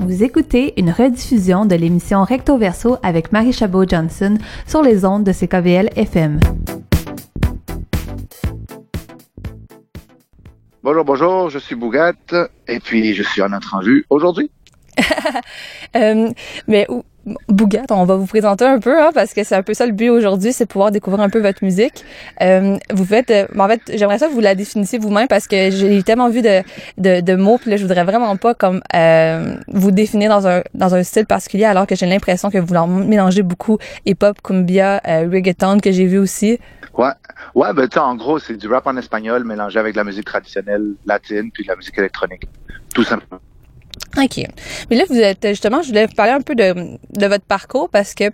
Vous écoutez une rediffusion de l'émission Recto Verso avec Marie Chabot-Johnson sur les ondes de CKVL FM. Bonjour, bonjour, je suis Bougat et puis je suis en entrevue aujourd'hui. euh, mais Bougat, on va vous présenter un peu, hein, parce que c'est un peu ça le but aujourd'hui, c'est pouvoir découvrir un peu votre musique. Euh, vous faites, euh, en fait, j'aimerais ça que vous la définissiez vous-même parce que j'ai tellement vu de, de, de, mots, puis là, je voudrais vraiment pas comme euh, vous définir dans un dans un style particulier, alors que j'ai l'impression que vous mélangez beaucoup hip-hop, cumbia, euh, reggaeton que j'ai vu aussi. Ouais, ouais, ben tu en gros, c'est du rap en espagnol mélangé avec de la musique traditionnelle latine puis de la musique électronique, tout simplement. OK. Mais là, vous êtes justement, je voulais vous parler un peu de, de votre parcours parce que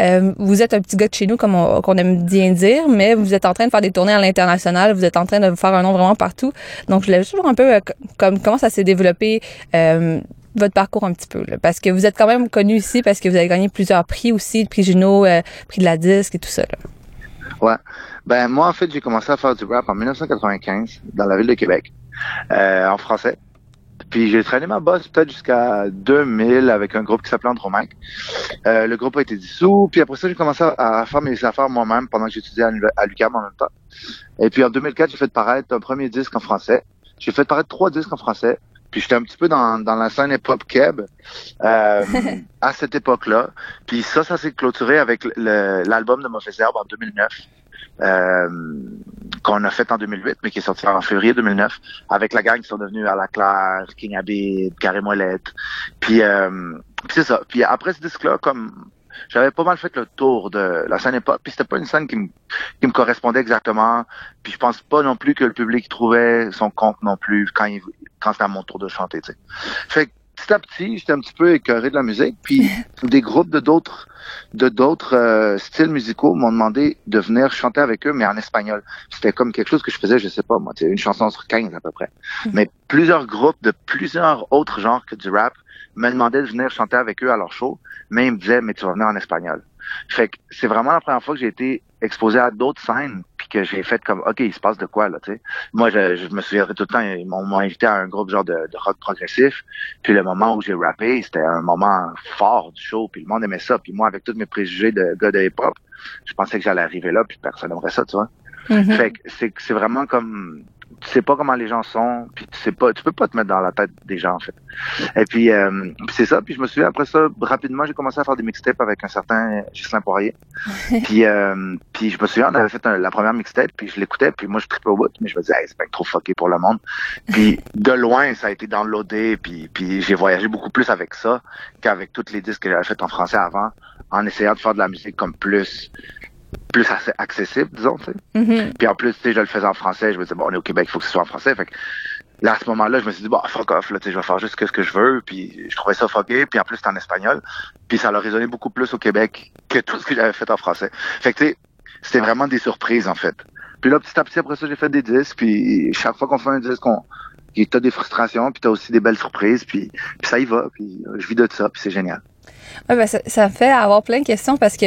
euh, vous êtes un petit gars de chez nous, comme on, aime bien dire, mais vous êtes en train de faire des tournées à l'international, vous êtes en train de faire un nom vraiment partout. Donc, je voulais juste voir un peu euh, comme comment ça s'est développé. Euh, votre parcours un petit peu parce que vous êtes quand même connu ici parce que vous avez gagné plusieurs prix aussi, le prix Juno, euh, prix de la disque et tout ça. Là. Ouais. Ben moi en fait j'ai commencé à faire du rap en 1995 dans la ville de Québec en français. Puis j'ai traîné ma bosse peut-être jusqu'à 2000 avec un groupe qui s'appelait Andromaque. Euh, le groupe a été dissous. Puis après ça, j'ai commencé à faire mes affaires moi-même pendant que j'étudiais à l'UQAM en même temps. Et puis en 2004, j'ai fait paraître un premier disque en français. J'ai fait paraître trois disques en français. Puis j'étais un petit peu dans, dans la scène hip-hop keb euh, à cette époque-là. Puis ça, ça s'est clôturé avec l'album de Mauvais Herbe en 2009 euh, qu'on a fait en 2008, mais qui est sorti en février 2009, avec la gang qui sont devenus à la Claire, King Abid, Carré Moellette. Puis, euh, c'est ça. Puis après ce disque-là, comme j'avais pas mal fait le tour de la scène époque, puis c'était pas une scène qui me, qui me correspondait exactement. Puis je pense pas non plus que le public trouvait son compte non plus quand il, quand c'était à mon tour de chanter. Tu sais. Petit à petit, j'étais un petit peu écœuré de la musique. Puis des groupes de d'autres de d'autres euh, styles musicaux m'ont demandé de venir chanter avec eux, mais en espagnol. C'était comme quelque chose que je faisais, je sais pas moi, une chanson sur 15 à peu près. Hmm. Mais plusieurs groupes de plusieurs autres genres que du rap me demandaient de venir chanter avec eux à leur show, mais ils me disaient mais tu vas venir en espagnol. Fait que c'est vraiment la première fois que j'ai été exposé à d'autres scènes puis que j'ai fait comme ok il se passe de quoi là tu sais? Moi je, je, me souviendrai tout le temps ils m'ont invité à un groupe genre de, de, rock progressif puis le moment où j'ai rappé c'était un moment fort du show puis le monde aimait ça puis moi avec tous mes préjugés de gars de hip hop je pensais que j'allais arriver là puis personne n'aimerait ça tu vois? Mm-hmm. fait que c'est c'est vraiment comme tu sais pas comment les gens sont, puis tu sais pas, tu peux pas te mettre dans la tête des gens en fait. Et puis euh, c'est ça. Puis je me souviens après ça rapidement, j'ai commencé à faire des mixtapes avec un certain Gislain Poirier. puis euh, puis je me souviens, on avait fait la première mixtape, puis je l'écoutais, puis moi je trippais au bout, mais je me disais, hey, c'est pas trop fucké pour le monde. Puis de loin, ça a été downloadé, puis puis j'ai voyagé beaucoup plus avec ça qu'avec toutes les disques que j'avais fait en français avant, en essayant de faire de la musique comme plus plus accessible, disons, tu sais. Mm-hmm. Puis en plus, tu sais, je le faisais en français, je me disais, bon, on est au Québec, il faut que ce soit en français. Fait que là, à ce moment-là, je me suis dit, bon, fuck off, là, tu sais, je vais faire juste ce que je veux. Puis je trouvais ça fucké, puis en plus, c'est en espagnol. Puis ça a résonné beaucoup plus au Québec que tout ce que j'avais fait en français. Fait que, tu sais, c'était vraiment des surprises, en fait. Puis là, petit à petit, après ça, j'ai fait des disques, puis chaque fois qu'on fait un disque, on, t'as des frustrations, puis t'as aussi des belles surprises, puis, puis ça y va, puis je vis de ça, puis c'est génial. Ben ça, ça, fait avoir plein de questions parce que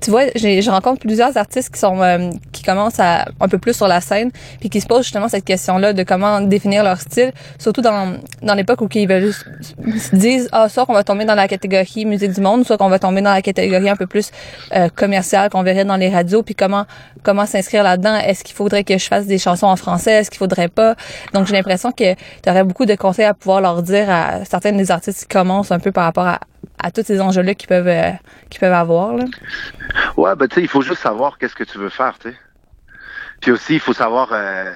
tu vois, je rencontre plusieurs artistes qui sont euh, qui commencent à un peu plus sur la scène puis qui se posent justement cette question-là de comment définir leur style, surtout dans dans l'époque où ils veulent se disent ah soit qu'on va tomber dans la catégorie musique du monde, soit qu'on va tomber dans la catégorie un peu plus euh, commerciale qu'on verrait dans les radios puis comment comment s'inscrire là-dedans, est-ce qu'il faudrait que je fasse des chansons en français, est-ce qu'il faudrait pas? Donc j'ai l'impression que tu aurais beaucoup de conseils à pouvoir leur dire à certains des artistes qui commencent un peu par rapport à à tous ces enjeux-là qu'ils peuvent, euh, peuvent avoir. Là. Ouais, ben tu sais, il faut juste savoir qu'est-ce que tu veux faire, tu sais. Puis aussi, il faut savoir euh,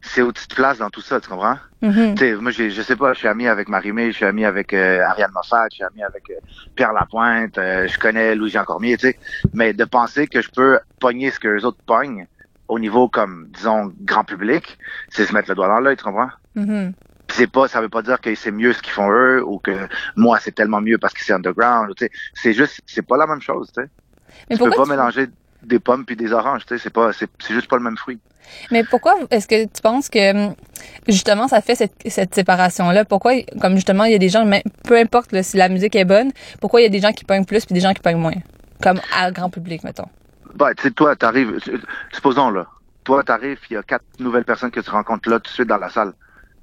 c'est où tu te places dans tout ça, tu comprends? Mm-hmm. Tu sais, moi, je sais pas, je suis ami avec Marie-Mé, je suis ami avec euh, Ariane Moffat, je suis ami avec euh, Pierre Lapointe, je connais Louis-Jean Cormier, tu sais. Mais de penser que je peux pogner ce que les autres pognent au niveau, comme, disons, grand public, c'est se mettre le doigt dans l'œil, tu comprends? Mm-hmm c'est pas, ça veut pas dire que c'est mieux ce qu'ils font eux ou que moi c'est tellement mieux parce que c'est underground. Tu sais, c'est juste, c'est pas la même chose. Tu sais, tu peux pas mélanger des pommes puis des oranges. Tu sais, c'est pas, c'est, juste pas le même fruit. Mais pourquoi est-ce que tu penses que justement ça fait cette, cette séparation-là? Pourquoi, comme justement, il y a des gens, peu importe si la musique est bonne, pourquoi il y a des gens qui peignent plus puis des gens qui peignent moins? Comme à grand public, mettons. Bah, tu sais, toi, t'arrives, supposons là, toi, t'arrives, il y a quatre nouvelles personnes que tu rencontres là tout de suite dans la salle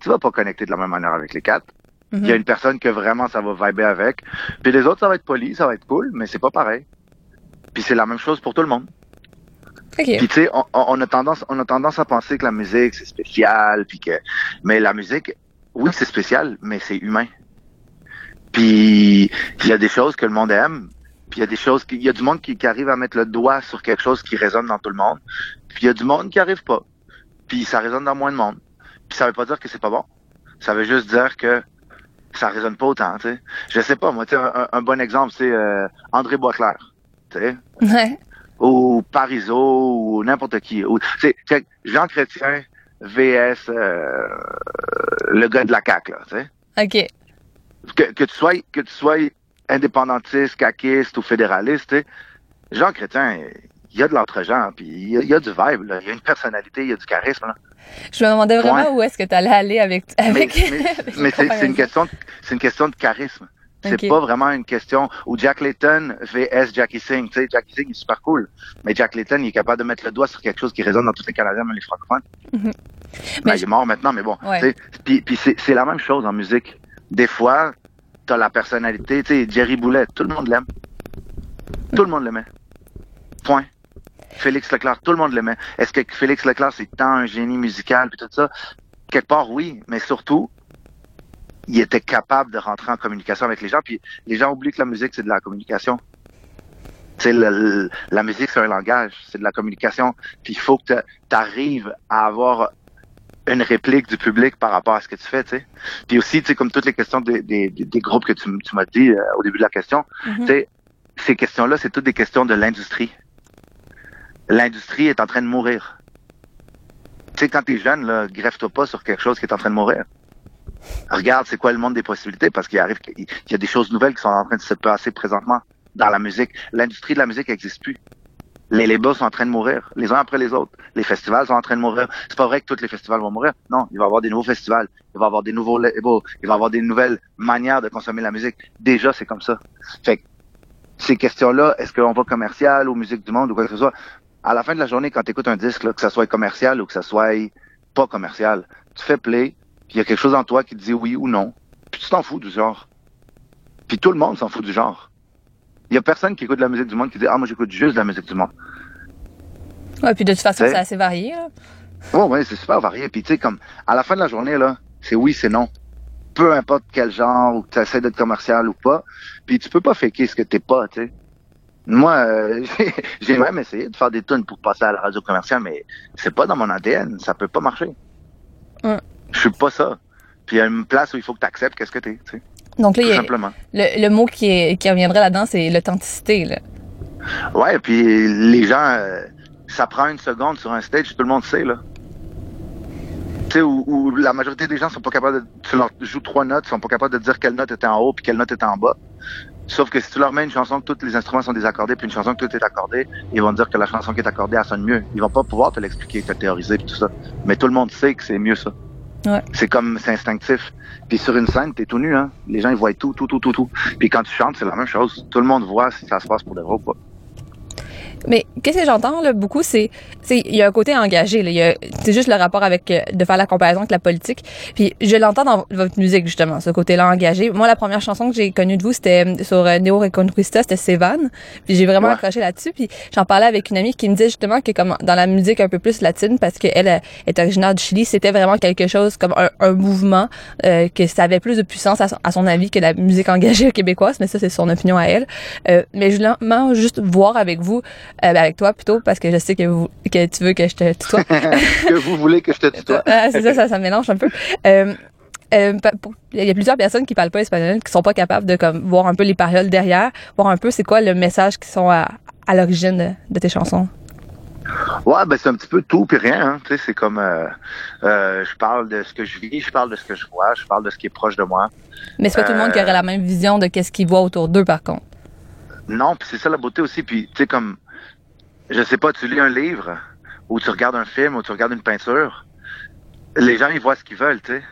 tu vas pas connecter de la même manière avec les quatre. Il y a une personne que vraiment ça va vibrer avec. Puis les autres, ça va être poli, ça va être cool, mais c'est pas pareil. Puis c'est la même chose pour tout le monde. OK. Puis tu sais, on, on a tendance, on a tendance à penser que la musique c'est spécial, puis que, mais la musique, oui c'est spécial, mais c'est humain. Puis il y a des choses que le monde aime, puis il y a des choses, qui- il y a du monde qui, qui arrive à mettre le doigt sur quelque chose qui résonne dans tout le monde, puis il y a du monde qui arrive pas, puis ça résonne dans moins de monde. Puis ça veut pas dire que c'est pas bon, ça veut juste dire que ça résonne pas autant, tu sais. Je sais pas, moi, tu sais, un, un bon exemple, c'est euh, André Boisclair, tu sais Ouais. ou Parizeau ou n'importe qui. Ou, c'est, c'est Jean Chrétien VS euh, le gars de la CAQ, là, tu sais. OK. Que, que tu sois que tu sois indépendantiste, caquiste ou fédéraliste, tu sais, Jean Chrétien, il y a de l'entre-gens, puis il y, a- il y a du vibe, là. il y a une personnalité, il y a du charisme. Là. Je me demandais vraiment Ouais. où est-ce que tu allais aller avec. Mais, avec, mais, mais c'est, une question de, c'est une question de charisme. C'est pas vraiment une question où Jack Layton VS Jackie Singh. Tu sais, Jackie Singh est super cool, mais Jack Layton il est capable de mettre le doigt sur quelque chose qui résonne dans tous les Canadiens, même les francophones. Mhm. Ben, Mais il je- est mort maintenant, mais bon. Ouais. Puis, c'est la même chose en musique. Des fois, t'as la personnalité. Tu sais, Jerry Boulet, tout le monde l'aime. Tout le monde l'aimait. Point. Félix Leclerc, tout le monde l'aimait. Est-ce que Félix Leclerc, c'est tant un génie musical puis tout ça? Quelque part, oui, mais surtout, il était capable de rentrer en communication avec les gens. Puis les gens oublient que la musique, c'est de la communication. Le- la musique, c'est un langage, c'est de la communication. Puis il faut que tu arrives à avoir une réplique du public par rapport à ce que tu fais, tu sais. Puis aussi, tu sais, comme toutes les questions des, des, des- des groupes que tu, m'as dit euh, au début de la question, Mhm. tu sais, ces questions-là, c'est toutes des questions de l'industrie. L'industrie est en train de mourir. Tu sais, quand t'es jeune, là, greffe-toi pas sur quelque chose qui est en train de mourir. Regarde, c'est quoi le monde des possibilités, parce qu'il arrive, qu'il y a des choses nouvelles qui sont en train de se passer présentement dans la musique. L'industrie de la musique n'existe plus. Les labels sont en train de mourir, les uns après les autres. Les festivals sont en train de mourir. C'est pas vrai que tous les festivals vont mourir. Non, il va y avoir des nouveaux festivals. Il va y avoir des nouveaux labels. Il va y avoir des nouvelles manières de consommer la musique. Déjà, c'est comme ça. Fait que ces questions-là, est-ce qu'on va commercial ou musique du monde ou quoi que ce soit, à la fin de la journée, quand tu écoutes un disque, là, que ça soit commercial ou que ça soit pas commercial, tu fais play, puis il y a quelque chose en toi qui te dit oui ou non, puis tu t'en fous du genre. Puis tout le monde s'en fout du genre. Il y a personne qui écoute de la musique du monde qui dit ah moi j'écoute juste de la musique du monde. Ouais, puis de toute façon, c'est assez varié. Là. Oh ouais, c'est super varié. Puis tu sais comme à la fin de la journée là, c'est oui, c'est non. Peu importe quel genre ou que tu essaies d'être commercial ou pas, puis tu peux pas faker ce que t'es pas, tu sais. Moi, euh, j'ai- même essayé de faire des tunes pour passer à la radio commerciale, mais c'est pas dans mon ADN, ça peut pas marcher. Je suis pas ça. Puis il y a une place où il faut que tu acceptes qu'est-ce que t'es, tu sais, Donc là, il tout y a- simplement. le, le mot qui, est, qui reviendrait là-dedans, c'est l'authenticité. Là. Ouais, puis les gens, euh, ça prend une seconde sur un stage, tout le monde sait, là. Tu sais, où, où la majorité des gens sont pas capables de, tu leur joues trois notes, ils sont pas capables de dire quelle note était en haut puis quelle note était en bas. Sauf que si tu leur mets une chanson que tous les instruments sont désaccordés puis une chanson que tout est accordé, ils vont te dire que la chanson qui est accordée, elle sonne mieux. Ils vont pas pouvoir te l'expliquer, te théoriser puis tout ça. Mais tout le monde sait que c'est mieux ça. Ouais. C'est comme, c'est instinctif. Puis sur une scène, t'es tout nu, hein. Les gens, ils voient tout, tout, tout, tout, tout. Puis quand tu chantes, c'est la même chose. Tout le monde voit si ça se passe pour de vrai ou pas. Mais qu'est-ce que j'entends là beaucoup, c'est il y a un côté engagé. Là. C'est juste le rapport avec euh, de faire la comparaison avec la politique. Puis je l'entends dans votre musique justement, ce côté-là engagé. Moi, la première chanson que j'ai connue de vous, c'était euh, sur euh, Neo Reconquista, c'était Sevan. Puis j'ai vraiment Ouais. accroché là-dessus. Puis j'en parlais avec une amie qui me disait justement que comme dans la musique un peu plus latine, parce qu'elle est originaire du Chili, c'était vraiment quelque chose comme un, un mouvement euh, que ça avait plus de puissance à son, à son avis que la musique engagée québécoise. Mais ça, c'est son opinion à elle. Euh, mais je voulais juste voir avec vous euh, ben, avec toi plutôt parce que je sais que vous que tu veux que je te tutoie. que vous voulez que je te tutoie. Ah, c'est ça, ça, ça mélange un peu. Euh, euh, Il y a plusieurs personnes qui parlent pas espagnol, qui sont pas capables de comme voir un peu les paroles derrière, voir un peu c'est quoi le message qui sont à, à l'origine de, de tes chansons. Ouais, ben c'est un petit peu tout puis rien. Hein. Tu sais, c'est comme euh, euh, je parle de ce que je vis, je parle de ce que je vois, je parle de ce qui est proche de moi. Mais c'est pas tout le monde qui aurait la même vision de qu'est-ce qu'ils voient autour d'eux par contre? Non, puis c'est ça la beauté aussi. Puis tu sais comme, je sais pas, tu lis un livre ou tu regardes un film ou tu regardes une peinture, les gens ils voient ce qu'ils veulent, tu sais.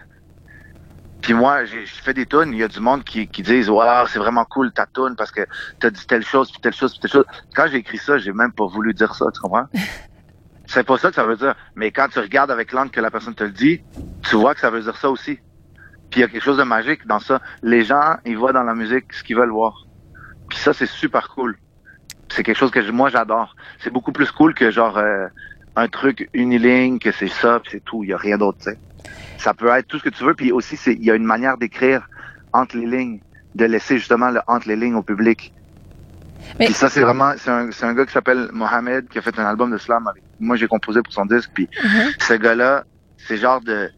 Puis moi, j'ai je fais des tunes, il y a du monde qui, qui disent Waouh, c'est vraiment cool ta tune parce que t'as dit telle chose, puis telle chose, puis telle chose. Quand j'ai écrit ça, j'ai même pas voulu dire ça, tu comprends? c'est pas ça que ça veut dire. Mais quand tu regardes avec l'angle que la personne te le dit, tu vois que ça veut dire ça aussi. Puis il y a quelque chose de magique dans ça. Les gens, ils voient dans la musique ce qu'ils veulent voir. Puis ça, c'est super cool. C'est quelque chose que moi j'adore. C'est beaucoup plus cool que genre euh, un truc uniligne, que c'est ça, puis c'est tout. Il y a rien d'autre, tu sais. Ça peut être tout ce que tu veux. Puis aussi, c'est il y a une manière d'écrire entre les lignes, de laisser justement le entre les lignes au public. Mais- Puis ça, c'est vraiment, c'est un, c'est un gars qui s'appelle Mohamed qui a fait un album de slam avec moi. J'ai composé pour son disque. Puis Mhm. ce gars-là, c'est genre de,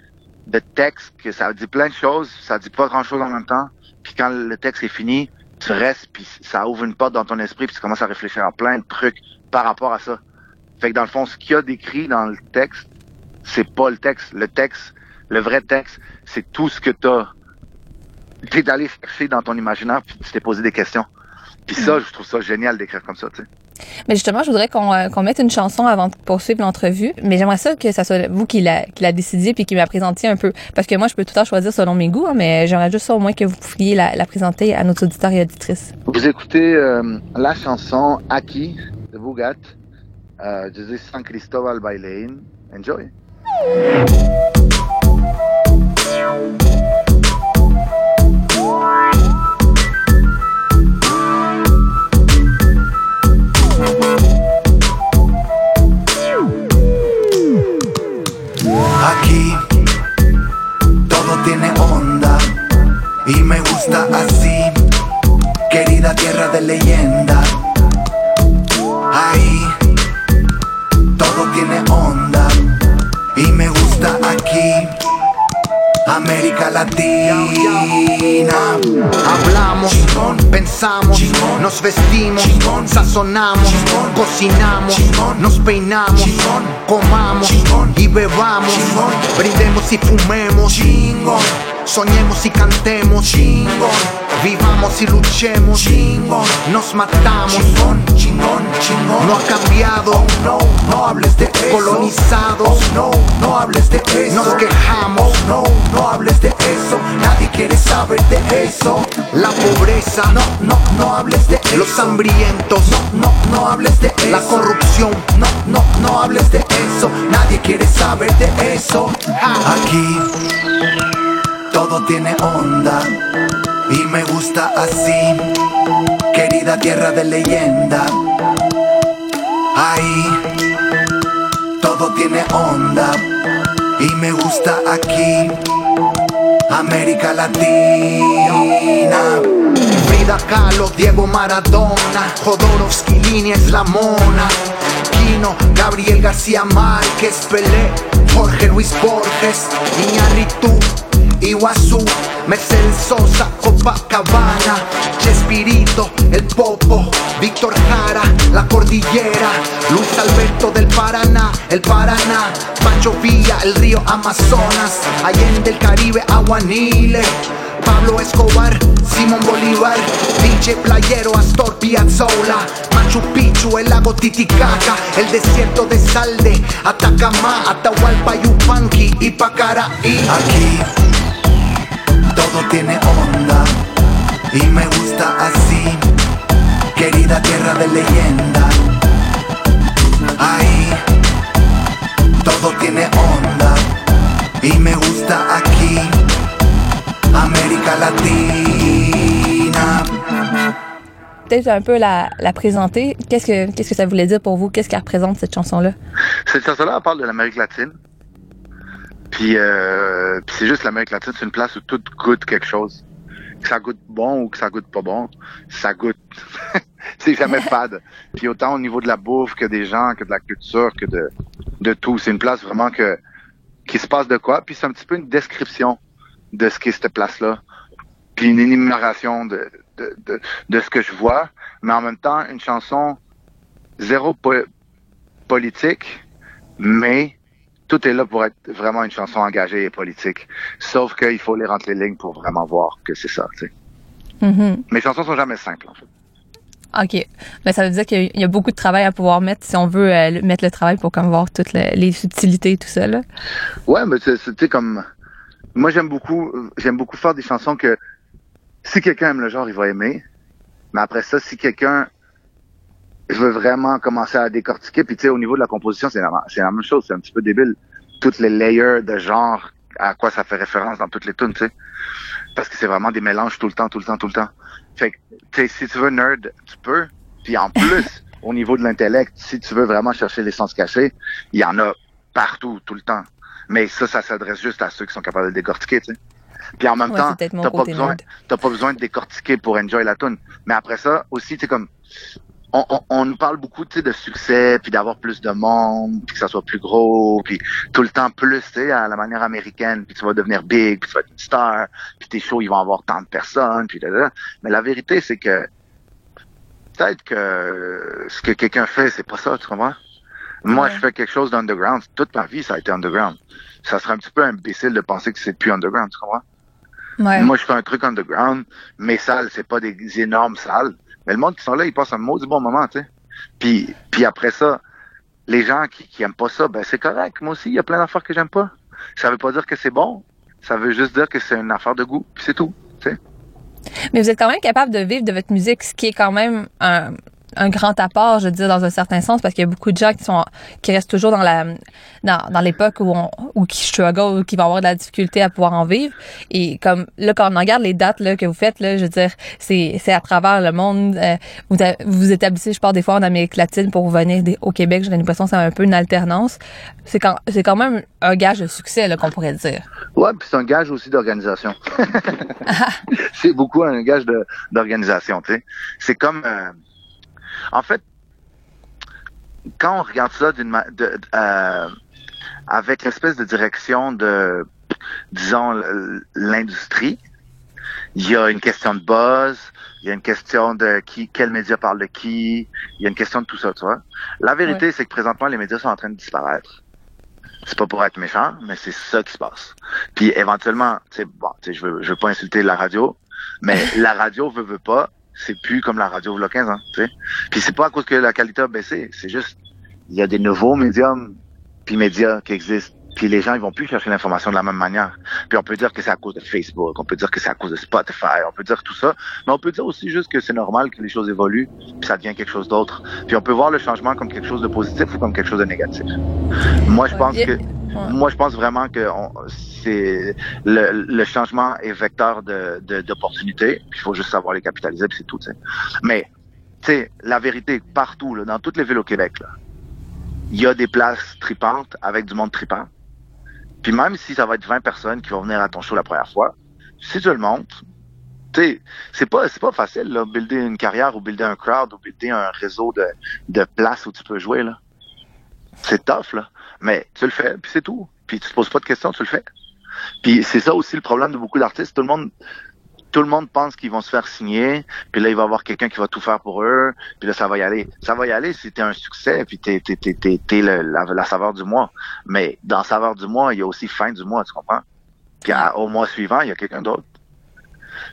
de texte que ça dit plein de choses, ça dit pas grand-chose en même temps. Puis quand le texte est fini, tu restes, puis ça ouvre une porte dans ton esprit, puis tu commences à réfléchir à plein de trucs par rapport à ça. Fait que dans le fond, ce qu'il y a décrit dans le texte, c'est pas le texte. Le texte, le vrai texte, c'est tout ce que t'as. T'es allé chercher dans ton imaginaire, puis tu t'es posé des questions. Puis ça, je trouve ça génial d'écrire comme ça, tu sais. Mais justement, je voudrais qu'on euh, qu'on mette une chanson avant de poursuivre l'entrevue. Mais j'aimerais ça que ça soit vous qui la, qui décidiez puis qui la présentiez un peu. Parce que moi, je peux tout le temps choisir selon mes goûts, hein, mais j'aimerais juste ça au moins que vous pouviez la, présenter à nos auditeurs et auditrices. Vous écoutez euh, la chanson Aki de Bugat, euh, de San Cristobal Bailein. Enjoy. Aquí todo tiene onda y me gusta así, querida tierra de leyenda. Ahí Latina. Hablamos, pensamos, nos vestimos, sazonamos, cocinamos, nos peinamos, comamos y bebamos, brindemos y fumemos, soñemos y cantemos, vivamos y luchemos, nos matamos, no ha cambiado, no, no hables de eso. colonizados, no, no hables de eso, nos quejamos, no, no hables de eso, nadie quiere saber de eso, la pobreza, no, no, no hables de eso, los hambrientos, no, no, no hables de eso, la corrupción, no, no, no hables de eso, nadie quiere saber de eso, aquí todo tiene onda y me gusta así, querida tierra de leyenda. Ahí todo tiene onda y me gusta aquí, América Latina. Frida Kahlo, Diego Maradona, Jodorowsky, Línea es la mona. Quino, Gabriel García Márquez, Pelé, Jorge Luis Borges, Iñárritu, Iguazú, Mercedes Sosa, Copacabana, Chespirito, El Popo, Víctor Jara, La Cordillera, Luis Alberto del Paraná, El Paraná, Pancho Villa, el río Amazonas, Allende el Caribe, Aguanile. Pablo Escobar, Simón Bolívar, DJ Playero, Astor Piazzolla, Machu Picchu, el lago Titicaca, el desierto de Salde, Atacama, Atahualpa, Yupanqui y Pacaraí. Aquí todo tiene onda y me gusta así, querida tierra de leyenda. Ahí todo tiene onda y me gusta aquí, América Latina. Peut-être un peu la, la présenter. Qu'est-ce que qu'est-ce que ça voulait dire pour vous? Qu'est-ce qu'elle représente cette chanson-là? Cette chanson-là, elle parle de l'Amérique latine. Puis, euh, puis c'est juste l'Amérique latine, c'est une place où tout goûte quelque chose. Que ça goûte bon ou que ça goûte pas bon, ça goûte. c'est jamais fade. Puis autant au niveau de la bouffe que des gens, que de la culture, que de, de tout. C'est une place vraiment que qui se passe de quoi. Puis c'est un petit peu une description de ce qu'est cette place-là. Puis une énumération de, de, de, de ce que je vois. Mais en même temps, une chanson zéro po- politique, mais tout est là pour être vraiment une chanson engagée et politique. Sauf qu'il faut les rentrer les lignes pour vraiment voir que c'est ça. tu sais. Mhm. Mes chansons sont jamais simples, en fait. OK. Ben, ça veut dire qu'il y a- il y a beaucoup de travail à pouvoir mettre si on veut euh, mettre le travail pour comme voir toutes le- les subtilités et tout ça. Là. Ouais, mais sais, comme, moi, j'aime beaucoup, j'aime beaucoup faire des chansons que si quelqu'un aime le genre, il va aimer. Mais après ça, si quelqu'un, je veux vraiment commencer à décortiquer, puis tu sais, au niveau de la composition, c'est la, c'est la même chose, c'est un petit peu débile. Toutes les layers de genre à quoi ça fait référence dans toutes les tunes, tu sais. Parce que c'est vraiment des mélanges tout le temps, tout le temps, tout le temps. Fait que, tu sais, si tu veux nerd, tu peux. Puis en plus, au niveau de l'intellect, si tu veux vraiment chercher l'essence cachée, il y en a partout, tout le temps. Mais ça, ça s'adresse juste à ceux qui sont capables de décortiquer, tu sais. Puis en même Ouais, temps, t'as pas besoin, t'as pas besoin de décortiquer pour enjoy la tune. Mais après ça, aussi, tu sais, comme, on, on, on nous parle beaucoup, tu sais, de succès, puis d'avoir plus de monde, puis que ça soit plus gros, puis tout le temps plus, tu sais, à la manière américaine, puis tu vas devenir big, puis tu vas être une star, puis tes shows, ils vont avoir tant de personnes, puis là, là. Mais la vérité, c'est que peut-être que ce que quelqu'un fait, c'est pas ça, tu comprends? Moi, je fais quelque chose d'underground. Toute ma vie, ça a été underground. Ça serait un petit peu imbécile de penser que c'est plus underground, tu comprends? Ouais. Moi, je fais un truc underground. Mes salles, c'est pas des énormes salles. Mais le monde qui sont là, ils passent un maudit bon moment, tu sais. Puis, puis après ça, les gens qui, qui aiment pas ça, ben c'est correct. Moi aussi, il y a plein d'affaires que j'aime pas. Ça veut pas dire que c'est bon. Ça veut juste dire que c'est une affaire de goût. Puis c'est tout, tu sais. Mais vous êtes quand même capable de vivre de votre musique, ce qui est quand même un, un grand apport, je veux dire, dans un certain sens, parce qu'il y a beaucoup de gens qui sont qui restent toujours dans la dans, dans l'époque où on où qui struggle, ou qui vont avoir de la difficulté à pouvoir en vivre. Et comme là, quand on regarde les dates là, que vous faites, là, je veux dire, c'est c'est à travers le monde. euh, vous vous vous établissez, je pars des fois en Amérique latine pour venir des- au Québec. J'ai l'impression que c'est un peu une alternance. C'est quand c'est quand même un gage de succès là, qu'on pourrait dire. Ouais, puis c'est un gage aussi d'organisation. c'est beaucoup un gage de- d'organisation, tu sais. C'est comme, euh, en fait, quand on regarde ça d'une, de, euh, avec l'espèce de direction de, disons, l'industrie, il y a une question de buzz, il y a une question de qui, quel média parle de qui, il y a une question de tout ça, tu vois. La vérité, c'est que présentement, les médias sont en train de disparaître. C'est pas pour être méchant, mais c'est ça qui se passe. Puis éventuellement, tu sais, bon, tu sais, je veux, je veux pas insulter la radio, mais la radio veut, veut pas, c'est plus comme la radio a 15 ans, tu sais. Puis c'est pas à cause que la qualité a baissé, c'est juste, il y a des nouveaux médiums, puis médias qui existent, puis les gens ils vont plus chercher l'information de la même manière. Puis on peut dire que c'est à cause de Facebook, on peut dire que c'est à cause de Spotify, on peut dire tout ça, mais on peut dire aussi juste que c'est normal que les choses évoluent, puis ça devient quelque chose d'autre. Puis on peut voir le changement comme quelque chose de positif ou comme quelque chose de négatif. Moi, je pense que Ouais. moi, je pense vraiment que on- c'est le, le changement est vecteur de de- d'opportunités. Il faut juste savoir les capitaliser, puis c'est tout. tu sais. Mais tu sais, la vérité partout, là, dans toutes les villes au Québec, là, il y a des places tripantes avec du monde tripant. Puis même si ça va être 20 personnes qui vont venir à ton show la première fois, si tu le sais, c'est pas c'est pas facile là, builder une carrière ou builder un crowd ou builder un réseau de de places où tu peux jouer là. C'est tough là. Mais tu le fais, puis c'est tout. Puis tu te poses pas de questions, tu le fais. Puis c'est ça aussi le problème de beaucoup d'artistes. Tout le monde, tout le monde pense qu'ils vont se faire signer, puis là il va y avoir quelqu'un qui va tout faire pour eux, puis là ça va y aller. Ça va y aller si t'es un succès, puis t'es t'es t'es t'es, la, la saveur du mois. Mais dans saveur du mois, il y a aussi fin du mois, tu comprends? Puis au mois suivant, il y a quelqu'un d'autre.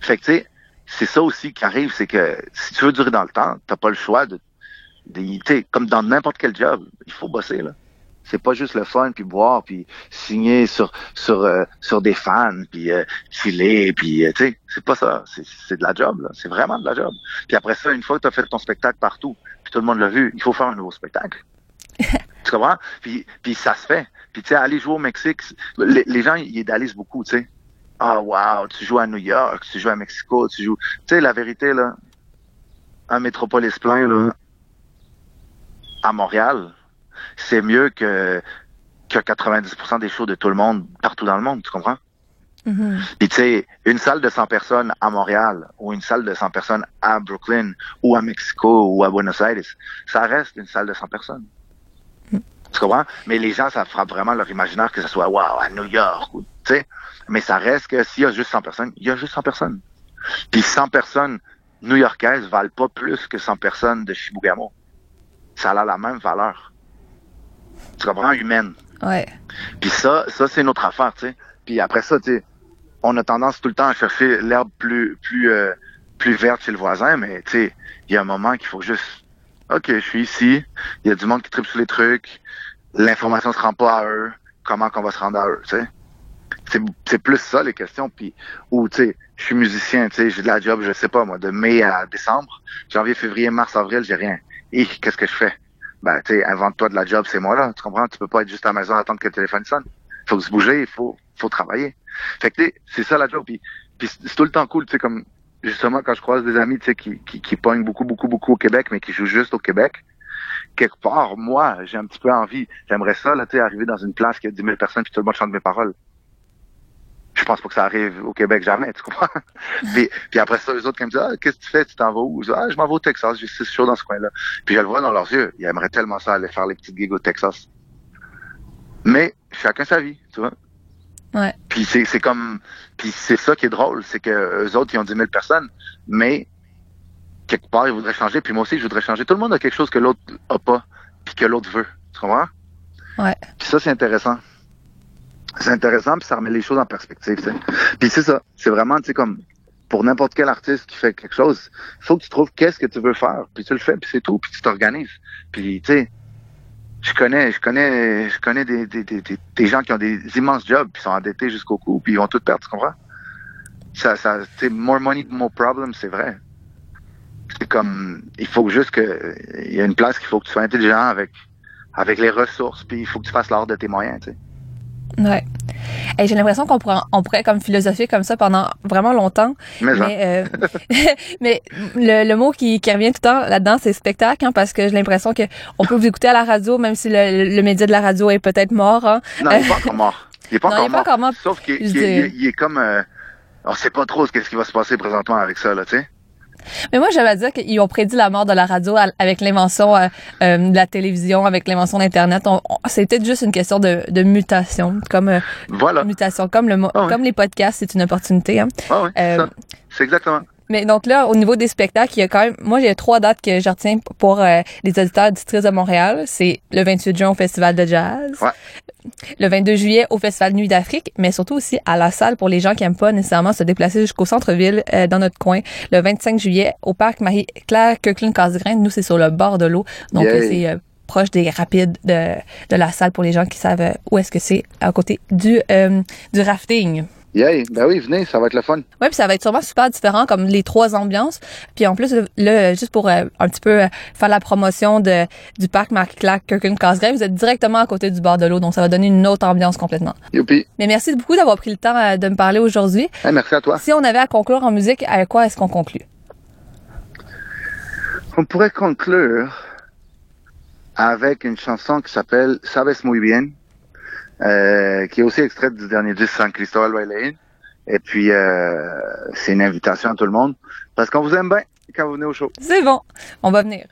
Fait que tu sais, c'est ça aussi qui arrive, c'est que si tu veux durer dans le temps, t'as pas le choix de, de comme dans n'importe quel job, il faut bosser là. C'est pas juste le fun puis boire puis signer sur sur euh, sur des fans puis euh, filer puis euh, tu sais c'est pas ça. C'est c'est de la job là. C'est vraiment de la job. Puis après ça une fois que tu as fait ton spectacle partout puis tout le monde l'a vu il faut faire un nouveau spectacle. Tu comprends? Puis puis ça se fait. Puis tu sais aller jouer au Mexique les, les gens ils idéalisent beaucoup tu sais ah wow tu joues à New York tu joues à Mexico tu joues tu sais la vérité là un métropolis plein là à Montréal c'est mieux que que 90% des shows de tout le monde partout dans le monde, tu comprends? Mhm. Puis tu sais, une salle de 100 personnes à Montréal ou une salle de 100 personnes à Brooklyn ou à Mexico ou à Buenos Aires, ça reste une salle de 100 personnes. Tu comprends? Mais les gens, ça frappe vraiment leur imaginaire que ce soit wow, à New York, ou, tu sais. Mais ça reste que s'il y a juste 100 personnes, il y a juste 100 personnes. Puis 100 personnes new-yorkaises valent pas plus que 100 personnes de Chibougamau. Ça a la même valeur. Tu comprends? Humaine. Ouais. Puis ça, ça c'est notre affaire, tu sais. Puis après ça, tu sais, on a tendance tout le temps à chercher l'herbe plus plus euh, plus verte chez le voisin, mais tu sais, il y a un moment qu'il faut juste OK, je suis ici, il y a du monde qui tripe sur les trucs, l'information se rend pas à eux, comment qu'on va se rendre à eux, tu sais. C'est c'est plus ça les questions puis ou tu sais, je suis musicien, tu sais, j'ai de la job, je sais pas moi, de mai à décembre, janvier, février, mars, avril, j'ai rien. Et qu'est-ce que je fais? Ben, tu sais, invente-toi de la job, c'est moi là. Tu comprends? Tu peux pas être juste à la maison à attendre que le téléphone sonne. Faut se bouger, il faut, faut travailler. Fait que c'est ça la job. Puis, puis c'est tout le temps cool, tu sais, comme justement quand je croise des amis, tu sais, qui, qui, qui pognent beaucoup, beaucoup, beaucoup au Québec, mais qui jouent juste au Québec. Quelque part, moi, j'ai un petit peu envie. J'aimerais ça, là, tu sais, arriver dans une place qui a 10 000 personnes puis tout le monde chante mes paroles. Je pense pas que ça arrive au Québec jamais, tu comprends? puis, puis après ça, les autres qui me disent, ah, qu'est-ce que tu fais? Tu t'en vas où? Je dis, ah, je m'en vais au Texas, six shows dans ce coin-là. Puis je le vois dans leurs yeux. Ils aimeraient tellement ça aller faire les petites gigs au Texas. Mais chacun sa vie, tu vois? Ouais. Puis c'est, c'est comme, puis c'est ça qui est drôle, c'est que eux autres ils ont 10 000 personnes, mais quelque part ils voudraient changer, puis moi aussi je voudrais changer. Tout le monde a quelque chose que l'autre a pas, puis que l'autre veut, tu comprends? Ouais. Puis ça c'est intéressant. C'est intéressant, puis ça remet les choses en perspective, tu sais. Puis c'est ça, c'est vraiment, tu sais, comme pour n'importe quel artiste qui fait quelque chose, il faut que tu trouves qu'est-ce que tu veux faire, puis tu le fais, puis c'est tout, puis tu t'organises. Puis tu sais, je connais, je connais, je connais des, des, des, des- gens qui ont des immenses jobs, puis sont endettés jusqu'au cou, puis ils vont tout perdre, tu comprends? Ça, ça, c'est more money, more problem, c'est vrai. C'est comme, il faut juste que, il y a une place qu'il faut que tu sois intelligent avec, avec les ressources, puis il faut que tu fasses l'art de tes moyens, tu sais. Ouais. Et j'ai l'impression qu'on pourrait, on pourrait comme philosopher comme ça pendant vraiment longtemps. Mais, Mais, euh, mais le, le mot qui, qui revient tout le temps là-dedans, c'est spectacle, hein, parce que j'ai l'impression que on peut vous écouter à la radio, même si le, le média de la radio est peut-être mort. Hein. non, il est pas encore mort. Il est pas, encore, est mort. encore mort. Sauf qu'il il est comme, euh, on sait pas trop ce qu'est-ce qui va se passer présentement avec ça, là, tu sais. Mais moi, j'avais à dire qu'ils ont prédit la mort de la radio avec l'invention euh, euh, de la télévision, avec l'invention d'Internet. C'était juste une question de, de mutation, comme euh, Voilà. mutation, comme le mo- Ah ouais. comme les podcasts, c'est une opportunité. Hein. Ah ouais, Euh. C'est exactement. Mais donc là, au niveau des spectacles, il y a quand même, moi, j'ai trois dates que je retiens pour euh, les auditeurs districts de Montréal. C'est le 28 juin au Festival de Jazz. Ouais. Le 22 juillet au Festival Nuit d'Afrique, mais surtout aussi à la salle pour les gens qui aiment pas nécessairement se déplacer jusqu'au centre-ville euh, dans notre coin. Le 25 juillet au parc Marie-Claire Kirkland Casgrain. Nous, c'est sur le bord de l'eau. Donc, c'est euh, proche des rapides de, de la salle pour les gens qui savent où est-ce que c'est à côté du, euh, du rafting. Yeah, ben oui, venez, ça va être le fun. Ouais, puis ça va être sûrement super différent comme les trois ambiances. Puis en plus là juste pour euh, un petit peu euh, faire la promotion de du parc Marie-Claire Kirkland Casgrain, vous êtes directement à côté du bord de l'eau donc ça va donner une autre ambiance complètement. Youpi. Mais merci beaucoup d'avoir pris le temps euh, de me parler aujourd'hui. Hey, merci à toi. Si on avait à conclure en musique, à quoi est-ce qu'on conclut? On pourrait conclure avec une chanson qui s'appelle Sabes muy bien, qui est aussi extraite du dernier disque San Cristobal Bailain. Et puis, euh, c'est une invitation à tout le monde, parce qu'on vous aime bien quand vous venez au show. C'est bon, on va venir.